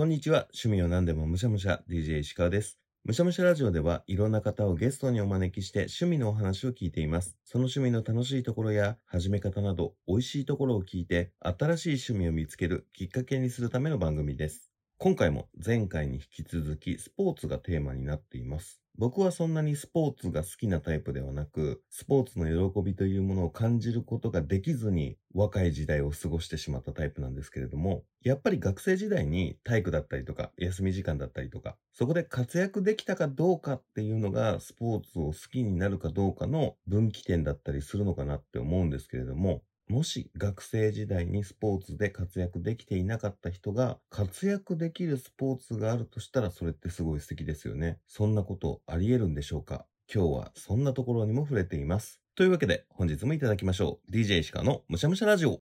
こんにちは。趣味を何でもむしゃむしゃ DJ 石川です。むしゃむしゃラジオではいろんな方をゲストにお招きして趣味のお話を聞いています。その趣味の楽しいところや始め方など美味しいところを聞いて新しい趣味を見つけるきっかけにするための番組です。今回も前回に引き続きスポーツがテーマになっています。僕はそんなにスポーツが好きなタイプではなく、スポーツの喜びというものを感じることができずに若い時代を過ごしてしまったタイプなんですけれども、やっぱり学生時代に体育だったりとか、休み時間だったりとか、そこで活躍できたかどうかっていうのがスポーツを好きになるかどうかの分岐点だったりするのかなって思うんですけれども、もし学生時代にスポーツで活躍できていなかった人が活躍できるスポーツがあるとしたらそれってすごい素敵ですよね。そんなことあり得るんでしょうか？今日はそんなところにも触れています。というわけで本日もいただきましょう。DJ 石川のむしゃむしゃラジオ。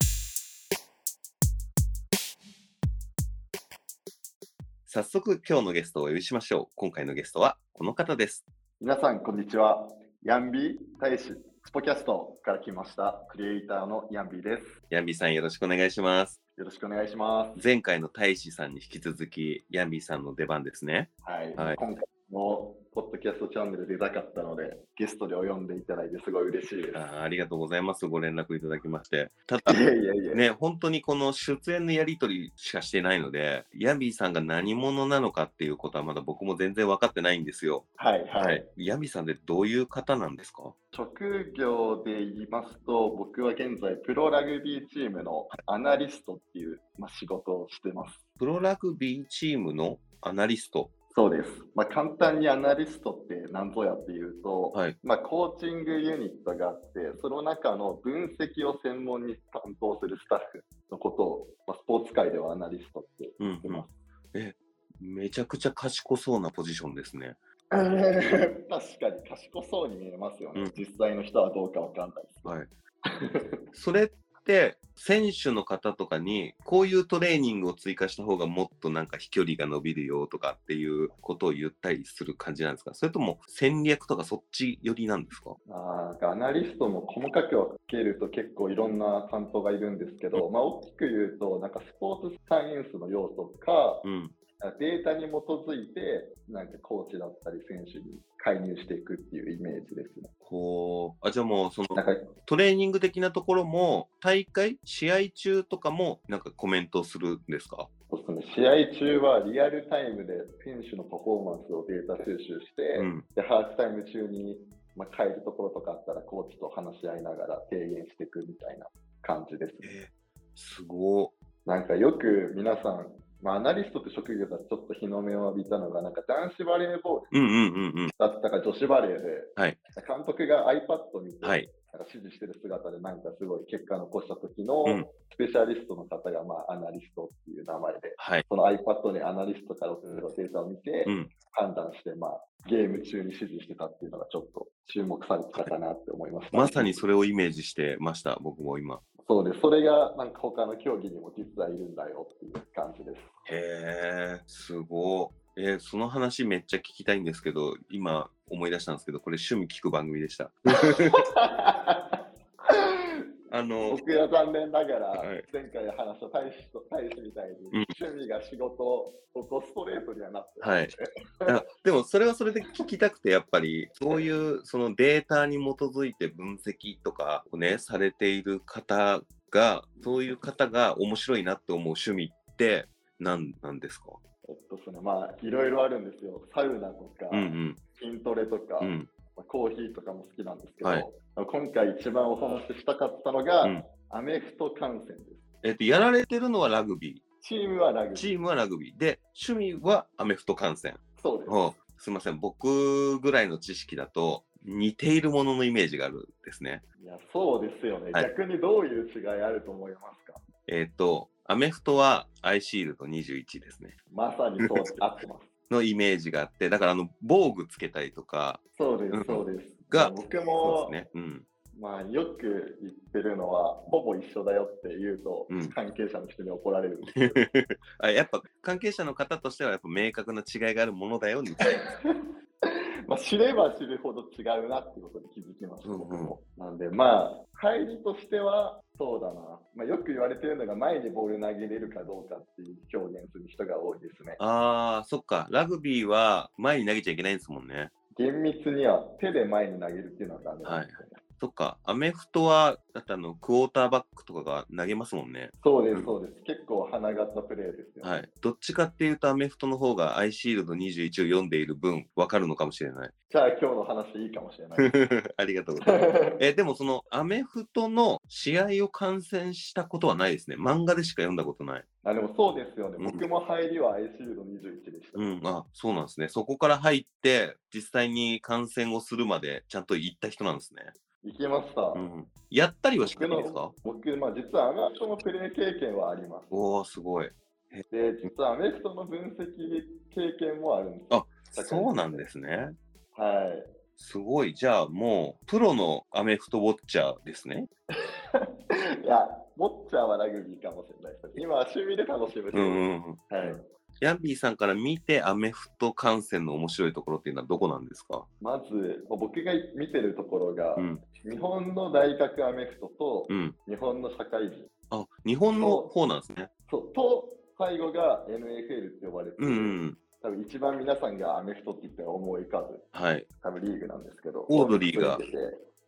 早速今日のゲストをお呼びしましょう。今回のゲストはこの方です。皆さん、こんにちは。ヤンビー大使、スポキャストから来ました、クリエイターのヤンビーです。ヤンビーさんよろしくお願いします。よろしくお願いします。前回の大使さんに引き続きヤンビーさんの出番ですね。はい。はい今回ドキャストチャンネル出たかったので、ゲストでお呼んでいただいてすごい嬉しいです。あーありがとうございます。ご連絡いただきまして。ただいやいやいや。ね、本当にこの出演のやり取りしかしてないので、ヤンビーさんが何者なのかっていうことはまだ僕も全然分かってないんですよ。はいはい。ヤンビーさんってどういう方なんですか？職業で言いますと、僕は現在、プロラグビーチームのアナリストっていう、まあ、仕事をしてます。プロラグビーチームのアナリスト？そうです。まあ、簡単にアナリストって何ぞやっていうと、はい。まあ、コーチングユニットがあって、その中の分析を専門に担当するスタッフのことを、まあ、スポーツ界ではアナリストってうん、言ってます。めちゃくちゃ賢そうなポジションですね。確かに賢そうに見えますよね。うん実際の人はどうかわかんないです。はい。それ選手の方とかに、こういうトレーニングを追加した方がもっとなんか飛距離が伸びるよとかっていうことを言ったりする感じなんですか？それとも戦略とかそっち寄りなんですか？あーアナリストも細かく分けると結構いろんな担当がいるんですけど、まあ、大きく言うと、なんかスポーツサイエンスの要素か、うん。データに基づいて、なんかコーチだったり選手に介入していくっていうイメージですね。こう、あ、じゃあもうそのなんかトレーニング的なところも、大会、試合中とかもなんかコメントするんですか？そうですね、試合中はリアルタイムで選手のパフォーマンスをデータ収集して、うん。でハーフタイム中に、まあ、変えるところとかあったらコーチと話し合いながら提言していくみたいな感じですね。えー、すごなんかよく皆さん、まあ、アナリストって職業がちょっと日の目を浴びたのが、なんか男子バレーボール。だったか女子バレーで、はい監督が iPad 見て、はい。なんか指示してる姿でなんかすごい結果残した時のうんスペシャリストの方が、まあ、アナリストっていう名前で、はい。その iPad にアナリストから送るデータを見て、うん。判断して、まあ、ゲーム中に指示してたっていうのがちょっと注目されてたかなって思いました。まさにそれをイメージしてました、僕も今。そうです。それがなんか他の競技にも実はいるんだよっていう感じです。へえ、すごい。えーその話めっちゃ聞きたいんですけど、今思い出したんですけど、これ趣味聞く番組でした。あの、僕は残念ながらはい、前回話した大使と大使みたいに、うん。趣味が仕事とストレートにはなってはい。あでもそれはそれで聞きたくて、やっぱりそういうそのデータに基づいて分析とかをね、されている方が、そういう方が面白いなって思う趣味って何なんですか？えっとですね、まあ、いろいろあるんですよ。サウナとか、うん。筋トレとか、うん。コーヒーとかも好きなんですけど、はい今回一番お話ししたかったのが、うんアメフト観戦です。えっと、やられてるのはラグビチームはラグー、ビー。チームはラグビーで、趣味はアメフト観戦。そうです。おすみません、僕ぐらいの知識だと似ているもののイメージがあるんですね。いや、そうですよね。はい逆にどういう違いあると思いますか？えっ、と、アメフトはアイシールド21ですね。まさにそう合ってます。のイメージがあって、だからあの防具つけたりとかそうです、うんそうです。が僕そもうですね。うん。まあ、よく言ってるのは、ほぼ一緒だよって言うと、うん関係者の人に怒られるんですけど、あやっぱ関係者の方としてはやっぱ明確な違いがあるものだよみたいな。まあ知れば知るほど違うなってことに気づきました、うん。なんで、まあ、入りとしては、そうだな、まあ、よく言われてるのが、前にボール投げれるかどうかっていう表現する人が多いですね。ああ、そっか。ラグビーは前に投げちゃいけないんですもんね。厳密には手で前に投げるっていうのはダメなんですよね。そっか。アメフトは、だってあの、クォーターバックとかが投げますもんね。そうです、うんそうです。結構花形プレーですよね。はい。どっちかっていうとアメフトの方がアイシールド21を読んでいる分、わかるのかもしれない。じゃあ今日の話いいかもしれない。ありがとうございます。え、でもそのアメフトの試合を観戦したことはないですね。漫画でしか読んだことない。あでもそうですよね。うん僕も入りはアイシールド21でした。うん、あ、そうなんですね。そこから入って、実際に観戦をするまでちゃんと行った人なんですね。行きました。うん。やったりはして僕ないんですか？の僕、まあ、実はアメフトのプレー経験はあります。おー、すごい。で、実はアメフトの分析経験もあるんですあよ。そうなんですね。はい。すごい。じゃあもう、プロのアメフトウォッチャーですね。いや、ウォッチャーはラグビーかもしれないです。今は趣味で楽しむ。うんうんうん。はい。ヤンビーさんから見てアメフト観戦の面白いところっていうのはどこなんですか？まず、まあ僕が見てるところが、うん。日本の大学アメフトとうん。日本の社会人。あ、日本の方なんですね。そうと、最後が NFL って呼ばれてる、うんうん。多分一番皆さんがアメフトって言ったら思い浮かぶはい。多分リーグなんですけど、オードリーが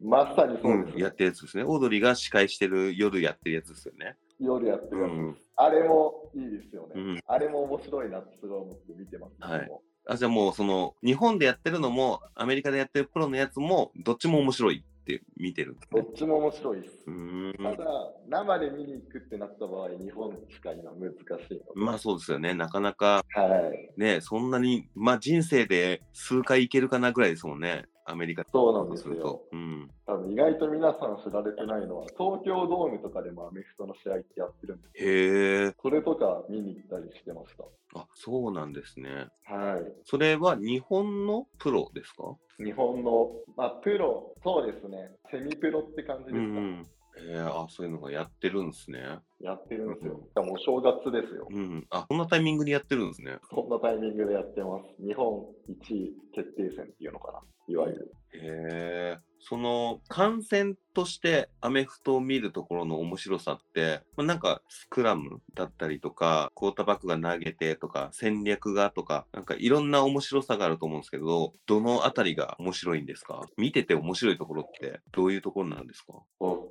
まさにそううです、ん。やってるやつですね。オードリーが司会してる夜やってるやつですよね。夜やってるやつ、うんあれもいいですよね、うんあれも面白いなってすごい思って見てます、はいあ、じゃあもうその、日本でやってるのも、アメリカでやってるプロのやつも、どっちも面白いって見てるんですね。どっちも面白いです。ただ、生で見に行くってなった場合、日本しか今難しいまあそうですよね。なかなかはい、ね、そんなに、まあ人生で数回行けるかなぐらいですもんね。アメリカそうなんですよ。うん。多分意外と皆さん知られてないのは、東京ドームとかでもアメフトの試合ってやってるんですへえ。それとか見に行ったりしてましあ、そうなんですね。た。はい。それは日本のプロですか？日本の、まあ、プロ、そうですね、セミプロって感じですか、うん。へえ、あ、そういうのがやってるんですね。やってるんですようん。しかもお正月ですよ。うん。あ、こんなタイミングでやってるんですね。そんなタイミングでやってます。日本一位決定戦っていうのかな、いわゆる。へえ。その観戦としてアメフトを見るところの面白さって、まあ、なんかスクラムだったりとか、クォーターバックが投げてとか、戦略がとか、なんかいろんな面白さがあると思うんですけど、どのあたりが面白いんですか？見てて面白いところってどういうところなんですか？僕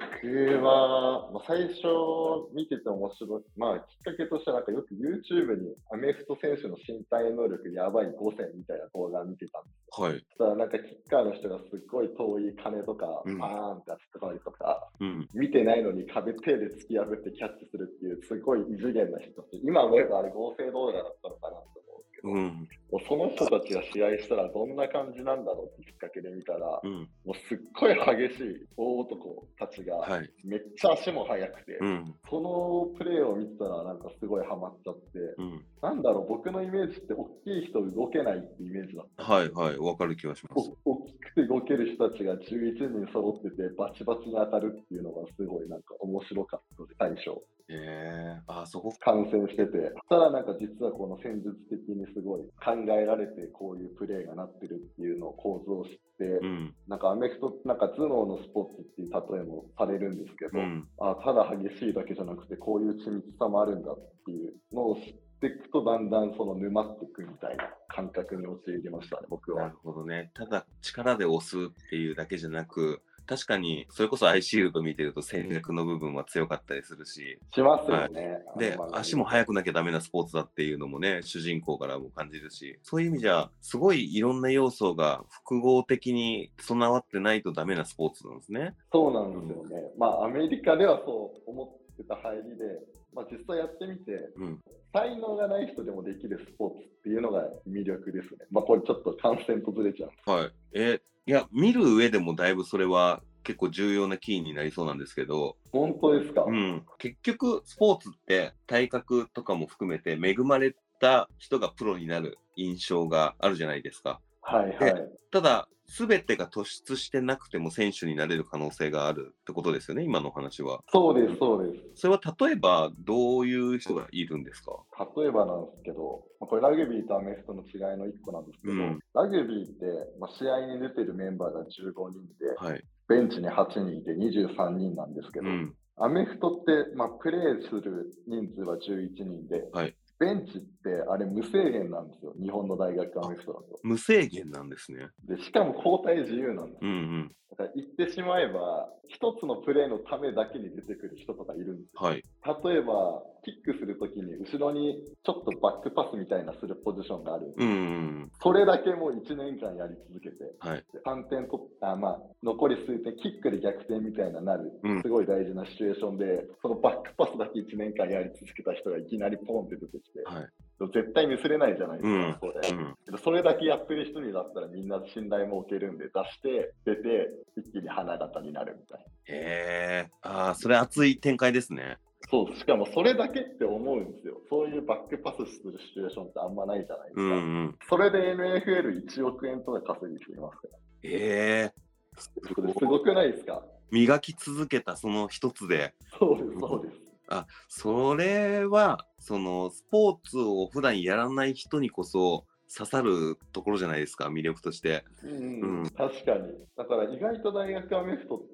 は、まあ、最初見てて面白い、まあ、きっかけとしてはなんかよく YouTube にアメフト選手の身体能力やばい5選みたいな動画見てたんですはい。たらなんかキッカーの人がすっごい遠い金とか、うんバーンってやってたりとか、うん。見てないのに壁手で突き破ってキャッチするっていうすごい異次元な人たち、今思えばあれ合成動画だったのかなと思うんですけど、うん。もうその人たちが試合したらどんな感じなんだろうってきっかけで見たら、うん。もうすっごい激しい大男たちが、はい。めっちゃ足も速くて、うん。そのプレーを見てたらなんかすごいハマっちゃって、うん。なんだろう、僕のイメージって大きい人動けないってイメージだった。はいはい。わかる気がします。お大きくて動ける人たちが11人揃っててバチバチに当たるっていうのがすごいなんか面白かったで最初へえ。あ、そこ。観戦しててただなんか実はこの戦術的にすごい考えられてこういうプレーがなってるっていうのを構造を知って、うん。なんかアメフトなんか頭脳のスポーツっていう例えもされるんですけど、うん。あただ激しいだけじゃなくてこういう緻密さもあるんだっていうのを知っていくとだんだんその沼っていくみたいな感覚に陥りましたね僕はなる。ほどね。ただ力で押すっていうだけじゃなく、確かにそれこそアイシールド見てると戦略の部分は強かったりするし、しますよね。であの、まあ足も速くなきゃダメなスポーツだっていうのもね、主人公からも感じるし、そういう意味じゃ、すごいいろんな要素が複合的に備わってないとダメなスポーツなんですね。そうなんですよね。まあ、アメリカではそう思ってた入りで、まあ、実際やってみて、うん。才能がない人でもできるスポーツっていうのが魅力ですね。まあ、これちょっと観戦とずれちゃう。はい。え、いや、見る上でもだいぶそれは結構重要なキーになりそうなんですけど、本当ですか、うん、結局スポーツって体格とかも含めて恵まれた人がプロになる印象があるじゃないですか。はいはい。ただ、すべてが突出してなくても選手になれる可能性があるってことですよね、今のお話は。そうです、そうです。それは例えば、どういう人がいるんですか？例えばなんですけど、まあこれラグビーとアメフトの違いの1個なんですけど、うんラグビーって、まあ、試合に出てるメンバーが15人で、はい。ベンチに8人いて23人なんですけど、うん。アメフトって、まあ、プレーする人数は11人で、はいベンチってあれ無制限なんですよ、日本の大学アメフトだと。無制限なんですね。でしかも交代自由なんですよ。うんうん。言ってしまえば、一つのプレーのためだけに出てくる人とかいるんですよ。はい。例えば、キックするときに後ろにちょっとバックパスみたいなするポジションがあるんでうんうん。それだけもう1年間やり続けて、はい。で3点取った、まあ、残り数点、キックで逆転みたいななるうん、すごい大事なシチュエーションで、そのバックパスだけ1年間やり続けた人がいきなりポンって出てきて、はい。絶対ミスれないじゃないですうんか、それ。うん。それだけやってる人にだったらみんな信頼も受けるんで、出して、出て、一気に花形になるみたいな。へえ。ああ、それ熱い展開ですね。そう、しかもそれだけって思うんですよ。そういうバックパスするシチュエーションってあんまないじゃないですか。うんうん。それで NFL1 億円とか稼ぐ人いますから。へえ。それすごくないですか？磨き続けたその一つで、そうです、そうです。あ、それは、その、スポーツを普段やらない人にこそ刺さるところじゃないですか、魅力として。うん、うん確かに。だから意外と大学アメフトって、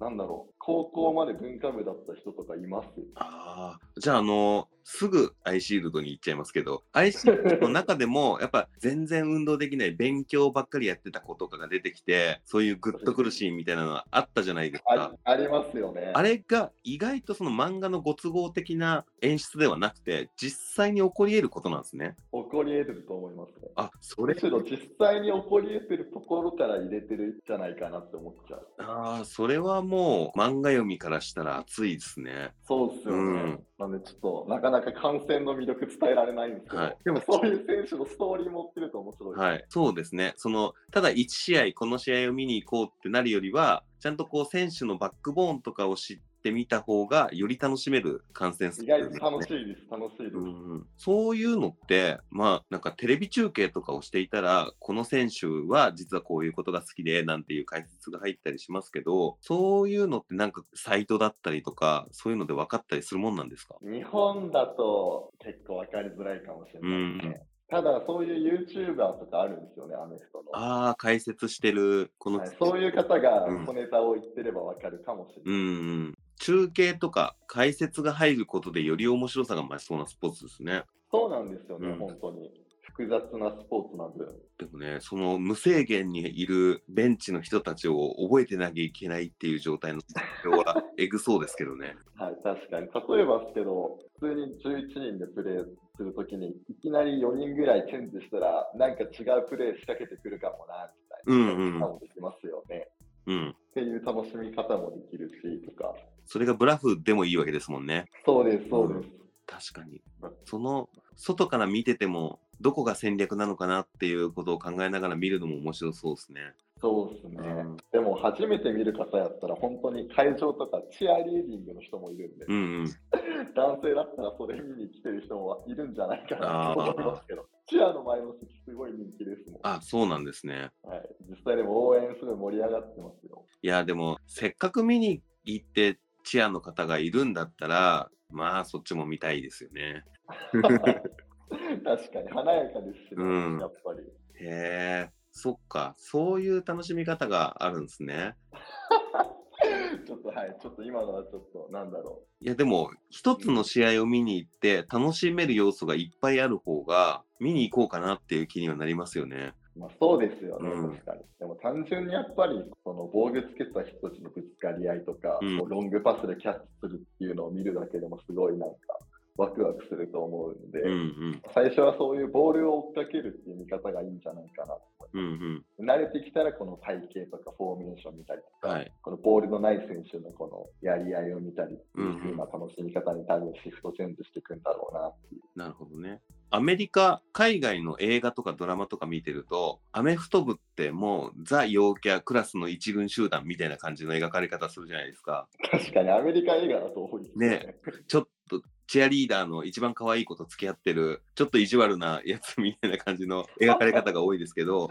なんだろう、高校まで文化部だった人とかいます？よ。ああ、じゃあ、あの、すぐアイシールドに行っちゃいますけど、アイシールドの中でも、やっぱ全然運動できない勉強ばっかりやってた子とかが出てきて、そういうグッとくるシーンみたいなのがあったじゃないですあか。ありますよね。あれが意外とその漫画のご都合的な演出ではなくて、実際に起こり得ることなんですね。起こり得てると思いますね。あ、それ、むしろ実際に起こり得てるところから入れてるんじゃないかなって思っちゃう。ああ、それはもう漫画読みからしたら熱いですね。そうっすよね。うんなんでちょっとなかなか観戦の魅力伝えられないんですけど、はいでもそういう選手のストーリー持ってると面白いです。はい、そうですね。その、ただ1試合、この試合を見に行こうってなるよりは、ちゃんとこう選手のバックボーンとかを知ってみた方が、より楽しめる観戦す意外と楽しいです、楽しいです。うんそういうのって、まあ、なんかテレビ中継とかをしていたら、この選手は実はこういうことが好きで、なんていう解説が入ったりしますけど、そういうのってなんかサイトだったりとか、そういうので分かったりするもんなんですか？日本だと結構分かりづらいかもしれないですね。ただ、そういう YouTuber とかあるんですよね、アメフトの。ああ、解説してる、この、はい、そういう方がうん小ネタを言ってれば分かるかもしれうない。んうん。中継とか解説が入ることでより面白さが増しそうなスポーツですね。そうなんですよね、うん本当に。複雑なスポーツなんで。でもね、その無制限にいるベンチの人たちを覚えてなきゃいけないっていう状態の状況は えぐそうですけどね。はい、確かに。例えばですけど、普通に11人でプレーするときに、いきなり4人ぐらいチェンジしたら、なんか違うプレー仕掛けてくるかもな、みたいな。うんうんもできますよね。うん。っていう楽しみ方もできるし、とか。それがブラフでもいいわけですもんね。そうです、そうです。確かに。その外から見てても、どこが戦略なのかなっていうことを考えながら見るのも面白そうですね。そうですね。うんでも、初めて見る方やったら、本当に会場とかチアリーディングの人もいるんで、うんうん。男性だったらそれ見に来てる人もいるんじゃないかなと思いますけど、チアの前の席すごい人気ですもん。あ、そうなんですね。はい、実際でも応援すごい盛り上がってますよ。いや、でも、せっかく見に行ってチアの方がいるんだったら、まあ、そっちも見たいですよね。確かに華やかですしね、うんやっぱり。へえ、そっか、そういう楽しみ方があるんですね。ちょっとはい、ちょっと今のはちょっとなんだろいや、でも、一つの試合を見に行って、楽しめる要素がいっぱいある方が、見に行こうかなっていう気にはなりますよね。う。まあ、そうですよね、うん確かに。でも単純にやっぱり、その防具つけた人たちのぶつかり合いとか、うんロングパスでキャッチするっていうのを見るだけでもすごいなんか、ワクワクすると思うんで、うんうん。最初はそういうボールを追っかけるっていう見方がいいんじゃないかなと思いうんうん。ます。慣れてきたらこの体型とかフォーメーション見たりとか、はい。このボールのない選手のこのやり合いを見たりっていうな楽しみ方に多分シフトチェンジしていくんだろうなっていう。なるほどね。アメリカ、海外の映画とかドラマとか見てると、アメフト部ってもうザ・陽キャクラスの一軍集団みたいな感じの描かれ方するじゃないですか。確かにアメリカ映画だと多いですね。ちょっとチアリーダーの一番可愛い子と付き合ってる、ちょっと意地悪なやつみたいな感じの 描かれ方が多いですけど。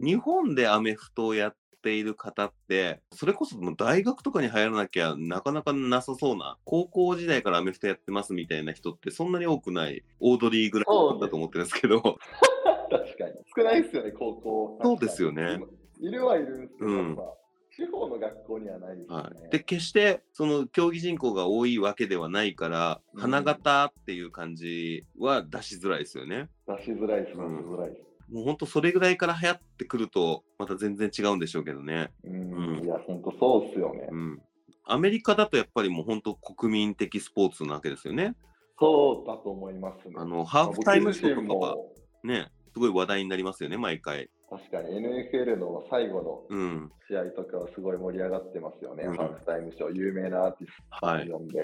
日本でアメフトをやっている方って、それこそもう大学とかに入らなきゃなかなかなさそうな、高校時代からアメフトやってますみたいな人ってそんなに多くない、オードリーぐらいだと思ってるんですけど、確かに。少ないですよね、高校。そうですよね。いるはいるんですけど、うんまあ地方の学校にはないですね。はい、で決してその競技人口が多いわけではないから、うん花形っていう感じは出しづらいですよね。出しづらいです、出しうんづらいです。もう本当それぐらいから流行ってくるとまた全然違うんでしょうけどね。うん、うんいや、本当そうっすよね。うん。アメリカだとやっぱりもう本当国民的スポーツなわけですよね。そうだと思いますね。あのハーフタイムショーとかはね、すごい話題になりますよね、毎回。確かに NFL の最後のうん。試合とかはすごい盛り上がってますよね。うんハーフタイムショー、有名なアーティスト呼んで。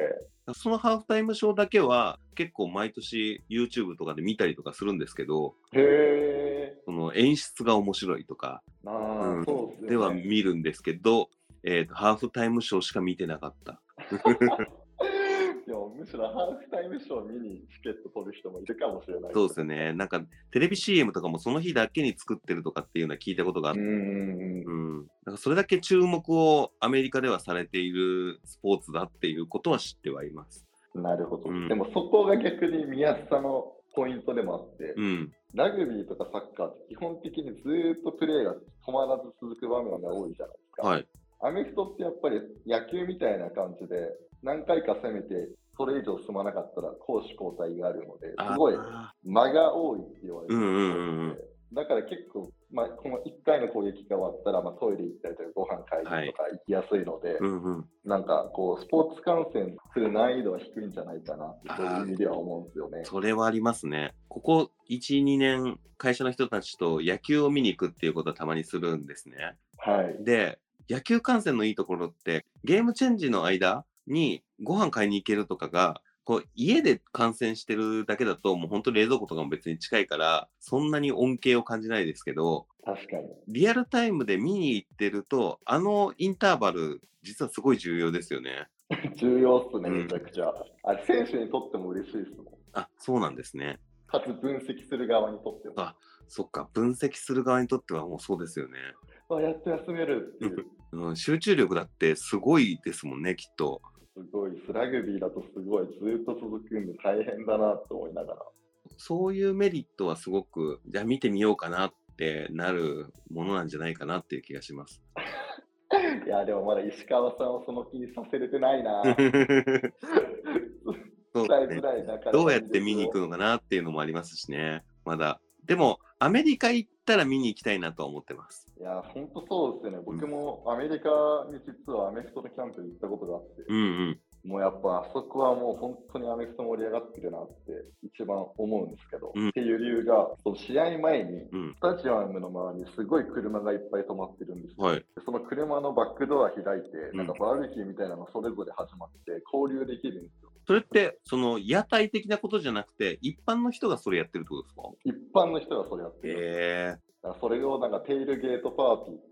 そのハーフタイムショーだけは結構毎年 YouTube とかで見たりとかするんですけど、へえ。その演出が面白いとか、ああ、うんそうっすよね。では見るんですけど、えーと、ハーフタイムショーしか見てなかった。むしろハーフタイムショー見にチケット取る人もいるかもしれない。そうですよね。なんかテレビ CM とかもその日だけに作ってるとかっていうのは聞いたことがあって、うんうん。なんかそれだけ注目をアメリカではされているスポーツだっていうことは知ってはいます。なるほど、うんでもそこが逆に見やすさのポイントでもあって、うん。ラグビーとかサッカーって基本的にずーっとプレーが止まらず続く場面が多いじゃないですか。はい。アメフトってやっぱり野球みたいな感じで何回か攻めてそれ以上進まなかったら攻守交代があるので、すごいあ間が多いって言われてるうんうんうんうんだから結構、まあ、この1回の攻撃が終わったら、まあ、トイレ行ったりとかご飯買いにとか行きやすいので、ーうんうん。なんかこうスポーツ観戦する難易度は低いんじゃないかなってそういう意味では思うんですよね。それはありますね。ここ1、2年、会社の人たちと野球を見に行くっていうことはたまにするんですね。はい。で、野球観戦のいいところって、ゲームチェンジの間にご飯買いに行けるとかが、こう家で観戦してるだけだと、もう本当冷蔵庫とかも別に近いから、そんなに恩恵を感じないですけど、確かに。リアルタイムで見に行ってると、あのインターバル、実はすごい重要ですよね。重要っすね、うんめちゃくちゃ。あれ、選手にとっても嬉しいですもん。あ、そうなんですね。かつ分析する側にとっても。あそっか、分析する側にとってはもうそうですよね。あやっと休めるっていう。うん、集中力だってすごいですもんね、きっと。すごい、ラグビーだとすごい、ずーっと続くんで大変だなと思いながら。そういうメリットはすごく、じゃあ見てみようかなってなるものなんじゃないかなっていう気がします。いや、でもまだ石川さんをその気にさせれてないな。そう伝えづらいなどうやって見に行くのかなっていうのもありますしね、まだ。でも、アメリカ行ったら見に行きたいなとは思ってます。いや、本当そうですよね。僕もアメリカに実はアメフトのキャンプに行ったことがあって、うんうん。もうやっぱあそこはもう本当にアメフト盛り上がってるなって一番思うんですけど、うんっていう理由が、その試合前にうん。スタジアムの周りにすごい車がいっぱい止まってるんですよ。はい。でその車のバックドア開いて、うんなんかバーベキューみたいなのそれぞれ始まって交流できるんですよ。それって、その屋台的なことじゃなくて、一般の人がそれやってるってことですか？一般の人がそれやってる。へえだからそれをなんかテールゲートパーティーって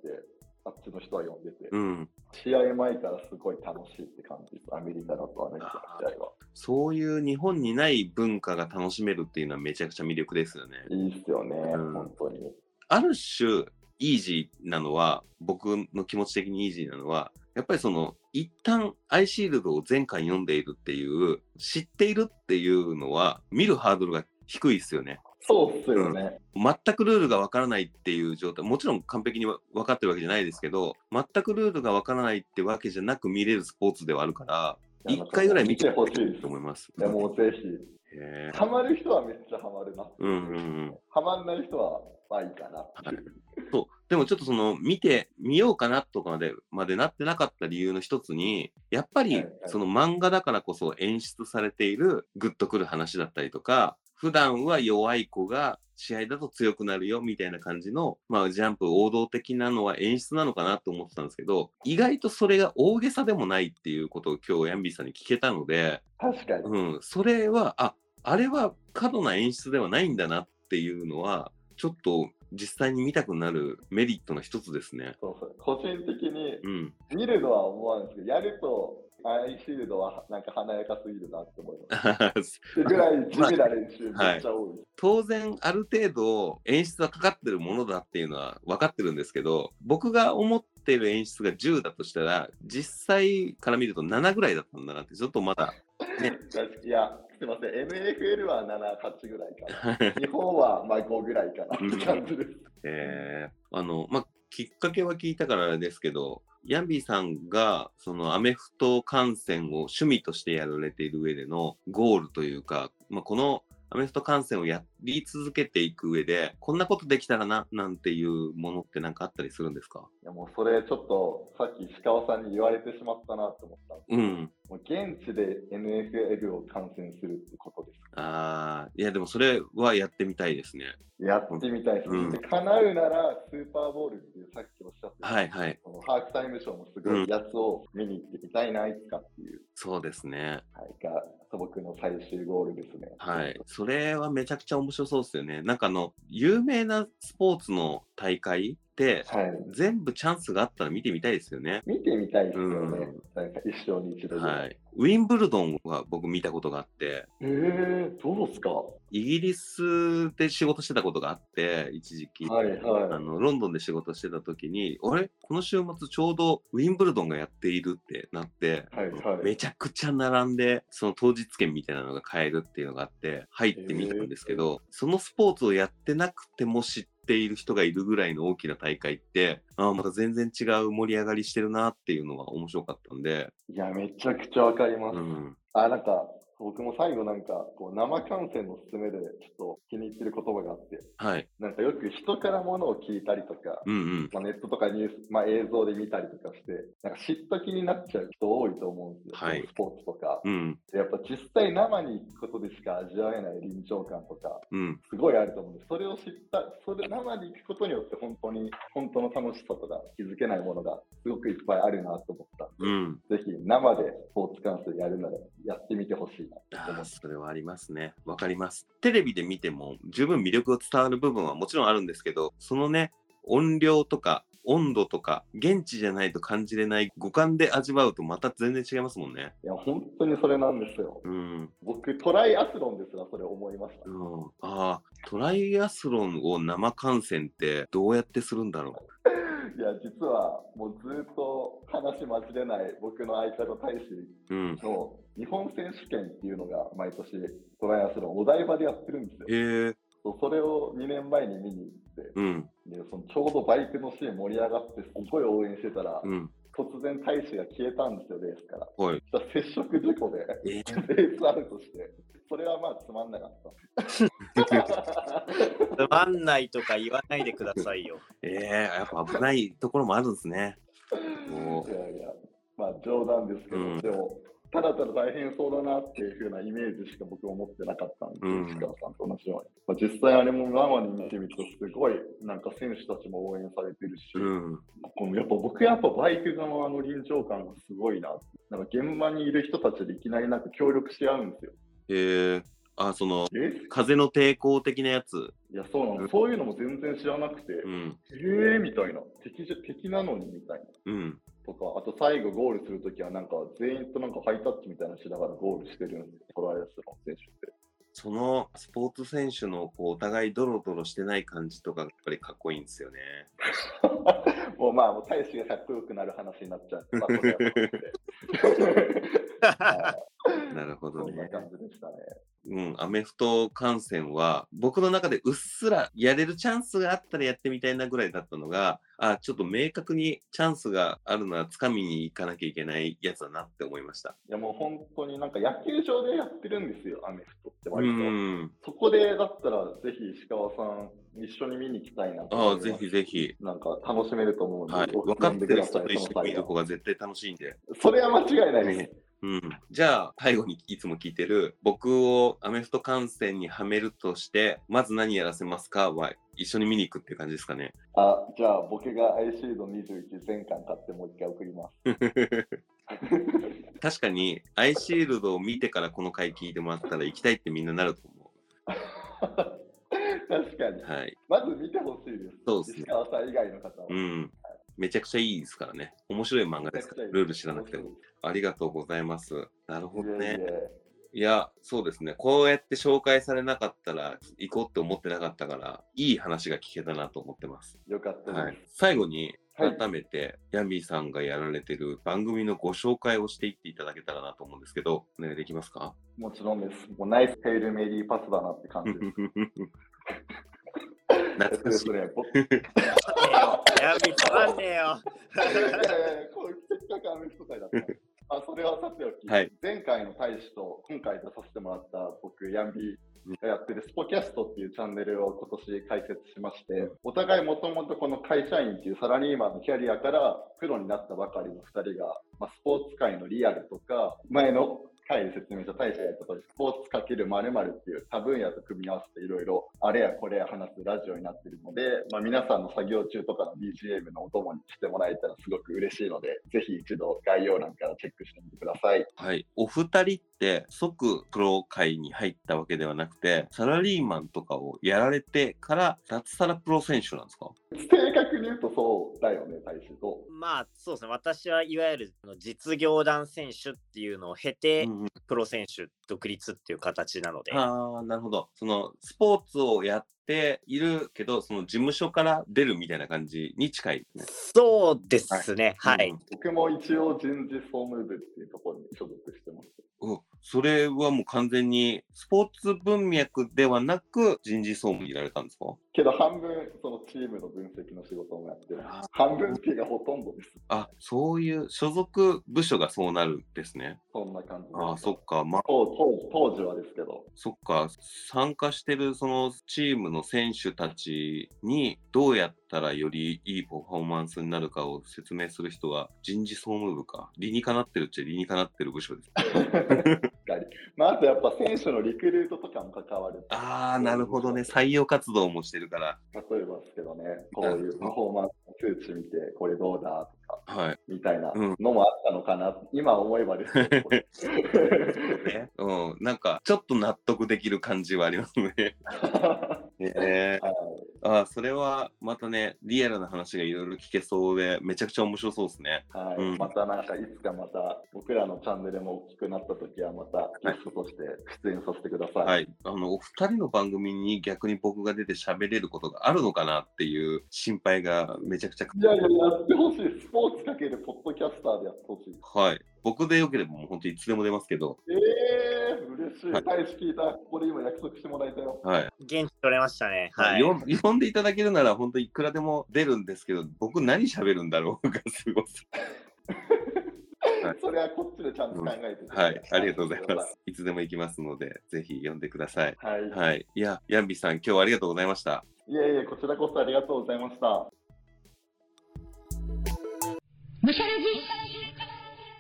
あっちの人は呼んでて、うん。試合前からすごい楽しいって感じです。アメリカだとアメリカの試合は。そういう日本にない文化が楽しめるっていうのはめちゃくちゃ魅力ですよね。いいっすよね、うん本当に。ある種、イージーなのは、僕の気持ち的にイージーなのは、やっぱりその、一旦アイシールドを前回読んでいるっていう、知っているっていうのは、見るハードルが低いですよね。そうっすよね。全くルールがわからないっていう状態、もちろん完璧にわ分かってるわけじゃないですけど、全くルールがわからないってわけじゃなく見れるスポーツではあるから、いや一回ぐらい見てほしい。と思います。いやもうぜひ。ハマる人はめっちゃハマるな。うんうんうん。ハマんない人は、まあいいかなっていう。そう。でもちょっとその、見てみようかなとかまで、までなってなかった理由の一つに、やっぱりその漫画だからこそ演出されているグッとくる話だったりとか、普段は弱い子が試合だと強くなるよみたいな感じの、まあジャンプ王道的なのは演出なのかなと思ってたんですけど、意外とそれが大げさでもないっていうことを今日ヤンビーさんに聞けたので、確かに。うん、それは、あ、あれは過度な演出ではないんだなっていうのは、ちょっと実際に見たくなるメリットの一つですね。そうそう個人的にうん。見るのは思わんですけど、やるとアイシールドはなんか華やかすぎるなって思います。ぐらい地味な練習めっちゃ多い。当然ある程度演出はかかってるものだっていうのは分かってるんですけど僕が思ってる演出が10だとしたら実際から見ると7ぐらいだったんだなってちょっとまだね いや、すみません、NFL は7、8ぐらいかな。日本はまあ5ぐらいかなって感じです。えーあのまあきっかけは聞いたからあれですけどヤンビーさんがそのアメフト観戦を趣味としてやられている上でのゴールというか、まあ、このアメフト観戦をやり続けていく上でこんなことできたらななんていうものって何かあったりするんですか？いやもうそれちょっとさっき石川さんに言われてしまったなと思ったんです。うん。もう現地で NFL を観戦するってことです。ああいやでもそれはやってみたいですね。やってみたいです、うん。で叶うならスーパーボールっていうさっきおっしゃってた、はいはい。このハーフタイムショーのすごいやつを見に行ってみたいな、いつかっていう、そうですね。はい、が素朴の最終ゴールですね。はい。それはめちゃくちゃ面面白そうですよね。なんかあの、有名なスポーツの大会、はい。全部チャンスがあったら見てみたいですよね。見てみたいですよね。うんなんか一生に一度はい。ウィンブルドンは僕見たことがあって、えー、どうですか？はイギリスで仕事してたことがあって、一時期。いはい。あのロンドンで仕事してた時に、あれ？この週末ちょうどウィンブルドンがやっているってなって、はいはい。めちゃくちゃ並んで、その当日券みたいなのが買えるっていうのがあって、入ってみたんですけど、そのスポーツをやってなくても知っている人がいるぐらいの大きな大会って、ああ、また全然違う盛り上がりしてるなっていうのが面白かったんで、いや、めちゃくちゃわかります。うん。あ、なんか、僕も最後なんか、こう生観戦の勧めでちょっと気に入ってる言葉があって、はい。なんかよく人からものを聞いたりとか、うんうん。まあ、ネットとかニュース、まあ、映像で見たりとかして、なんか知った気になっちゃう人多いと思うんですよ。はいスポーツとか。うん。でやっぱ実際生に行くことでしか味わえない臨場感とか、うん。すごいあると思うんです。それを知った、それ生に行くことによって本当に、本当の楽しさとか気づけないものがすごくいっぱいあるなと思ったんで、うん。ぜひ生でスポーツ観戦やるならやってみてほしい思って。それはありますね。わかります。テレビで見ても十分魅力を伝わる部分はもちろんあるんですけど、そのね、音量とか温度とか、現地じゃないと感じれない五感で味わうとまた全然違いますもんね。いや、本当にそれなんですよ。うん。僕、トライアスロンですらそれ思いました。うん、ああ、トライアスロンを生観戦ってどうやってするんだろいや、実はもうずっと話交じれない僕の相方大使。の日本選手権っていうのが毎年トライアスロンお台場でやってるんですよ。へえ、そうそれを2年前に見に行って、うん、でそのちょうどバイクのシーン盛り上がってすごい応援してたら、うん。突然大使が消えたんですよ、レースから。はい。接触事故でえレースアウトして、それはまあつまんなかった。つまんないとか言わないでくださいよ。ええやっぱ危ないところもあるんですね。おいやいや、まあ冗談ですけど、うんでも、ただただ大変そうだなっていう風なイメージしか僕は思ってなかったんでうん石川さんと同じように。まあ、実際あれも生に見てみると、すごいなんか選手たちも応援されてるし、うん。このやっぱ僕やっぱバイク側の臨場感がすごいな。なんか現場にいる人たちでいきなりなんか協力し合うんですよ。へえ、あ、その、え？風の抵抗的なやつ。いや、そうなの。そういうのも全然知らなくて、うん、えーみたいな。敵じゃ敵なのにみたいな。うん。とか、あと最後ゴールするときはなんか全員となんかハイタッチみたいなのしながらゴールしてるんですよ、トライアスロン選手って。そのスポーツ選手のこうお互いドロドロしてない感じとかやっぱりかっこいいんですよね。もうまあ、もう大使がかっこよくなる話になっちゃう。なるほどそんなね。感じでしたね。うん、アメフト観戦は僕の中でうっすらやれるチャンスがあったらやってみたいなぐらいだったのが、あ、ちょっと明確にチャンスがあるなら掴みに行かなきゃいけないやつだなって思いました。いやもう本当になんか野球場でやってるんですよ、アメフトってう割と。ん。そこでだったらぜひ石川さん一緒に見に行きたいなとああ、ぜひぜひ。なんか楽しめると思うんで、はい。ご分かってる人と一緒に見る方が絶対楽しいんで。それは間違いないです。ねうん、じゃあ最後にいつも聞いてる僕をアメフト観戦にはめるとしてまず何やらせますか？は一緒に見に行くっていう感じですかね。あ、じゃあ僕がアイシールド21全巻買ってもう一回送ります。確かにアイシールドを見てからこの回聞いてもらったら行きたいってみんななると思 確かにう。。はい。まず見てほしいです。そうですね石川さん以外の方は。うん。めちゃくちゃいいですからね。面白い漫画ですから、ルール知らなくても。。ありがとうございます。なるほどね。いや、そうですね。こうやって紹介されなかったら行こうって思ってなかったから、いい話が聞けたなと思ってます。よかったです。はい。最後に、はい改めて、ヤンビーさんがやられてる番組のご紹介をしていっていただけたらなと思うんですけど、お願いできますか？もちろんです。もうナイスヘイルメリーパスだなって感じです。懐かしい。やびつまんねえよ。いやいやいやこれせっかくアメフト会だった。あ、それはさておき、はい前回の大使と今回出させてもらった僕、ヤンビーがやってるスポキャストっていうチャンネルを今年開設しまして、お互いもともとこの会社員っていうサラリーマンのキャリアからプロになったばかりの2人が、まあ、スポーツ界のリアルとか、前の回で説明した大使がやった通り、スポーツかける〇〇っていう多分野と組み合わせていろいろあれやこれや話すラジオになっているので、まあ、皆さんの作業中とかの BGM のお供にしてもらえたらすごく嬉しいので、ぜひ一度概要欄からチェックしてみてください。はい。お二人って即プロ界に入ったわけではなくて、サラリーマンとかをやられてから脱サラプロ選手なんですか？正確に言うとそうだよね、大使と。まあそうですね。私はいわゆる実業団選手っていうのを経て、うんうんプロ選手独立っていう形なので。ああ、なるほど。そのスポーツをやっているけど、その事務所から出るみたいな感じに近いですね。そうですね。はい。うん僕も一応人事総務部っていうところに所属してます。うんそれはもう完全にスポーツ文脈ではなく人事総務にいられたんですか？けど半分そのチームの分析の仕事もやってる。半分っていうかほとんどです。あ、そういう所属部署がそうなるんですね。そんな感じ。ああ、そっか。まあ、当当当時はですけど。そっか。参加してるそのチームの選手たちにどうやったらよりいいパフォーマンスになるかを説明する人は人事総務部か。理にかなってるっちゃ理にかなってる部署です。まあ、あとやっぱ選手のリクルートとかも関わる。ああ、なるほどね。採用活動もしてるから。例えばですけどね、こういうパフォーマンスの数値見て、これどうだとか、はい。みたいなうんのもあったのかな、今思えばですけど、ね、うん。なんか、ちょっと納得できる感じはありますね。ねはいああ、それはまたね、リアルな話がいろいろ聞けそうで、めちゃくちゃ面白そうですね。はいうんまたなんかいつかまた僕らのチャンネルも大きくなった時はまたゲストとして出演させてください。はい。あの、お二人の番組に逆に僕が出て喋れることがあるのかなっていう心配がめちゃくちゃ。いやいや、やってほしい。スポーツかけるポッドキャスターでやってほしい。はい。僕でよければもう本当いつでも出ますけど、ええー、嬉しい。はい大使聞いた。ここで今約束してもらえたよ。はい。現地取れましたね。はい。よ呼んでいただけるなら本当いくらでも出るんですけど、僕何喋るんだろうがすご い。はいそれはこっちでちゃんと考えて、はい。ありがとうございます。いつでも行きますので、ぜひ呼んでください。はい。はい。いや、ヤンビさん、今日はありがとうございました。いえいえ、こちらこそありがとうございました。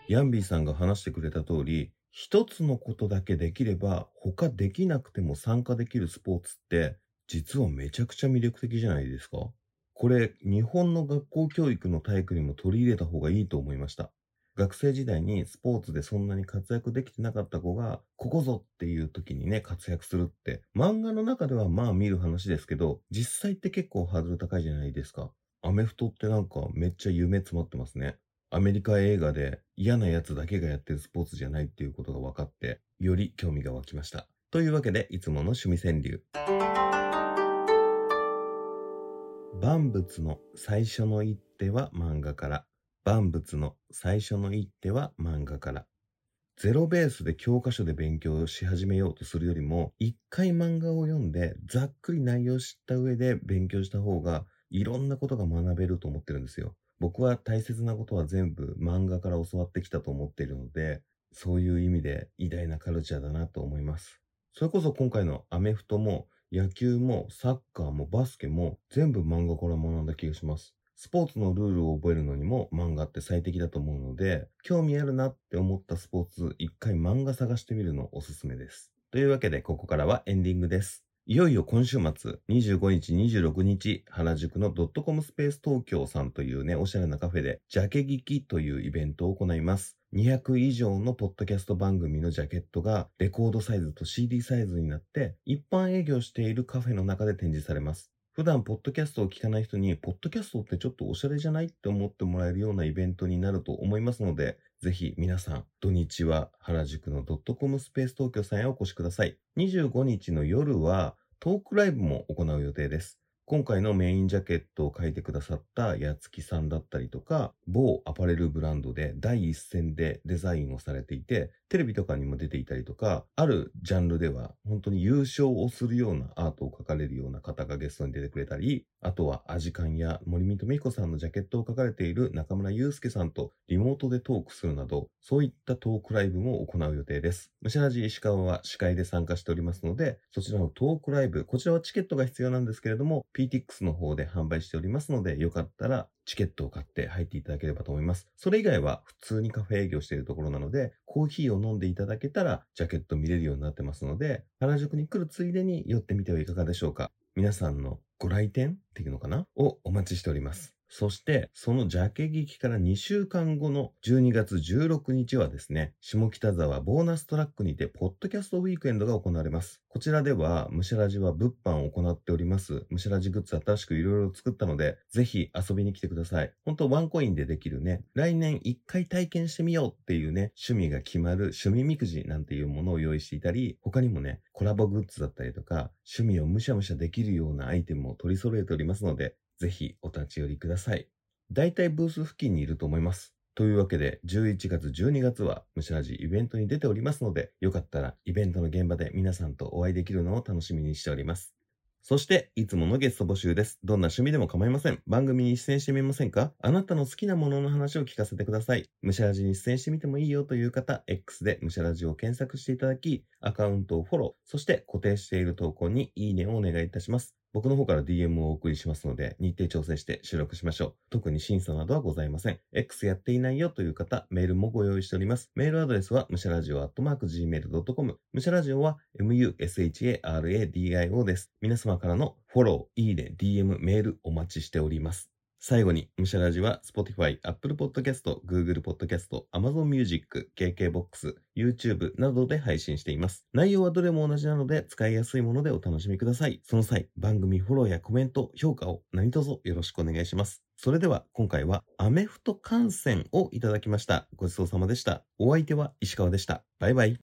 ヤンビーさんが話してくれた通り、一つのことだけできれば、他できなくても参加できるスポーツって、実はめちゃくちゃ魅力的じゃないですかこれ、日本の学校教育の体育にも取り入れた方がいいと思いました。学生時代にスポーツでそんなに活躍できてなかった子が、ここぞっていう時にね、活躍するって、漫画の中ではまあ見る話ですけど、実際って結構ハードル高いじゃないですか。アメフトってなんかめっちゃ夢詰まってますね。アメリカ映画で嫌な奴だけがやってるスポーツじゃないっていうことが分かって、より興味が湧きました。というわけで、いつもの趣味川柳。万物の最初の一手は漫画から。万物の最初の一手は漫画から。ゼロベースで教科書で勉強し始めようとするよりも、一回漫画を読んで、ざっくり内容を知った上で勉強した方が、いろんなことが学べると思ってるんですよ。僕は大切なことは全部漫画から教わってきたと思っているので、そういう意味で偉大なカルチャーだなと思います。それこそ今回のアメフトも野球もサッカーもバスケも全部漫画から学んだ気がします。スポーツのルールを覚えるのにも漫画って最適だと思うので、興味あるなって思ったスポーツ、一回漫画探してみるのおすすめです。というわけで、ここからはエンディングです。いよいよ今週末、25日、26日、原宿のドットコムスペース東京さんというね、おしゃれなカフェで、ジャケ聞きというイベントを行います。200以上のポッドキャスト番組のジャケットがレコードサイズと CD サイズになって、一般営業しているカフェの中で展示されます。普段、ポッドキャストを聞かない人に、ポッドキャストってちょっとおしゃれじゃないって思ってもらえるようなイベントになると思いますので、ぜひ皆さん、土日は原宿のドットコムスペース東京さんへお越しください。25日の夜はトークライブも行う予定です。今回のメインジャケットを書いてくださった八月さんだったりとか、某アパレルブランドで第一線でデザインをされていて、テレビとかにも出ていたりとか、あるジャンルでは本当に優勝をするようなアートを描かれるような方がゲストに出てくれたり、あとはアジカンや森見富彦さんのジャケットを描かれている中村祐介さんとリモートでトークするなど、そういったトークライブも行う予定です。ムシャラジ石川は司会で参加しておりますので、そちらのトークライブ、こちらはチケットが必要なんですけれども、PTX の方で販売しておりますので、よかったらチケットを買って入っていただければと思います。それ以外は普通にカフェ営業しているところなので、コーヒーを飲んでいただけたらジャケット見れるようになってますので、原宿に来るついでに寄ってみてはいかがでしょうか。皆さんのご来店っていうのかな？をお待ちしております。そして、そのジャケ劇から2週間後の12月16日はですね、下北沢ボーナストラックにて、ポッドキャストウィークエンドが行われます。こちらでは、ムシャラジは物販を行っております。ムシャラジグッズ新しくいろいろ作ったので、ぜひ遊びに来てください。本当ワンコインでできるね、来年1回体験してみようっていうね、趣味が決まる趣味みくじなんていうものを用意していたり、他にもね、コラボグッズだったりとか、趣味をむしゃむしゃできるようなアイテムを取り揃えておりますので、ぜひお立ち寄りください。大体ブース付近にいると思います。というわけで、11月、12月は、むしゃらじイベントに出ておりますので、よかったらイベントの現場で皆さんとお会いできるのを楽しみにしております。そして、いつものゲスト募集です。どんな趣味でも構いません。番組に出演してみませんか？あなたの好きなものの話を聞かせてください。むしゃらじに出演してみてもいいよという方、X でむしゃらじを検索していただき、アカウントをフォロー、そして固定している投稿にいいねをお願いいたします。僕の方から DM をお送りしますので、日程調整して収録しましょう。特に審査などはございません。X やっていないよという方、メールもご用意しております。メールアドレスは、むしゃらじお gmail.com。むしゃらじおは、musharadio です。皆様からのフォロー、いいね、DM、メールお待ちしております。最後に、ムシャラジは Spotify、Apple Podcast、Google Podcast、Amazon Music、KKBOX、YouTube などで配信しています。内容はどれも同じなので使いやすいものでお楽しみください。その際、番組フォローやコメント、評価を何卒よろしくお願いします。それでは今回はアメフト観戦をいただきました。ごちそうさまでした。お相手は石川でした。バイバイ。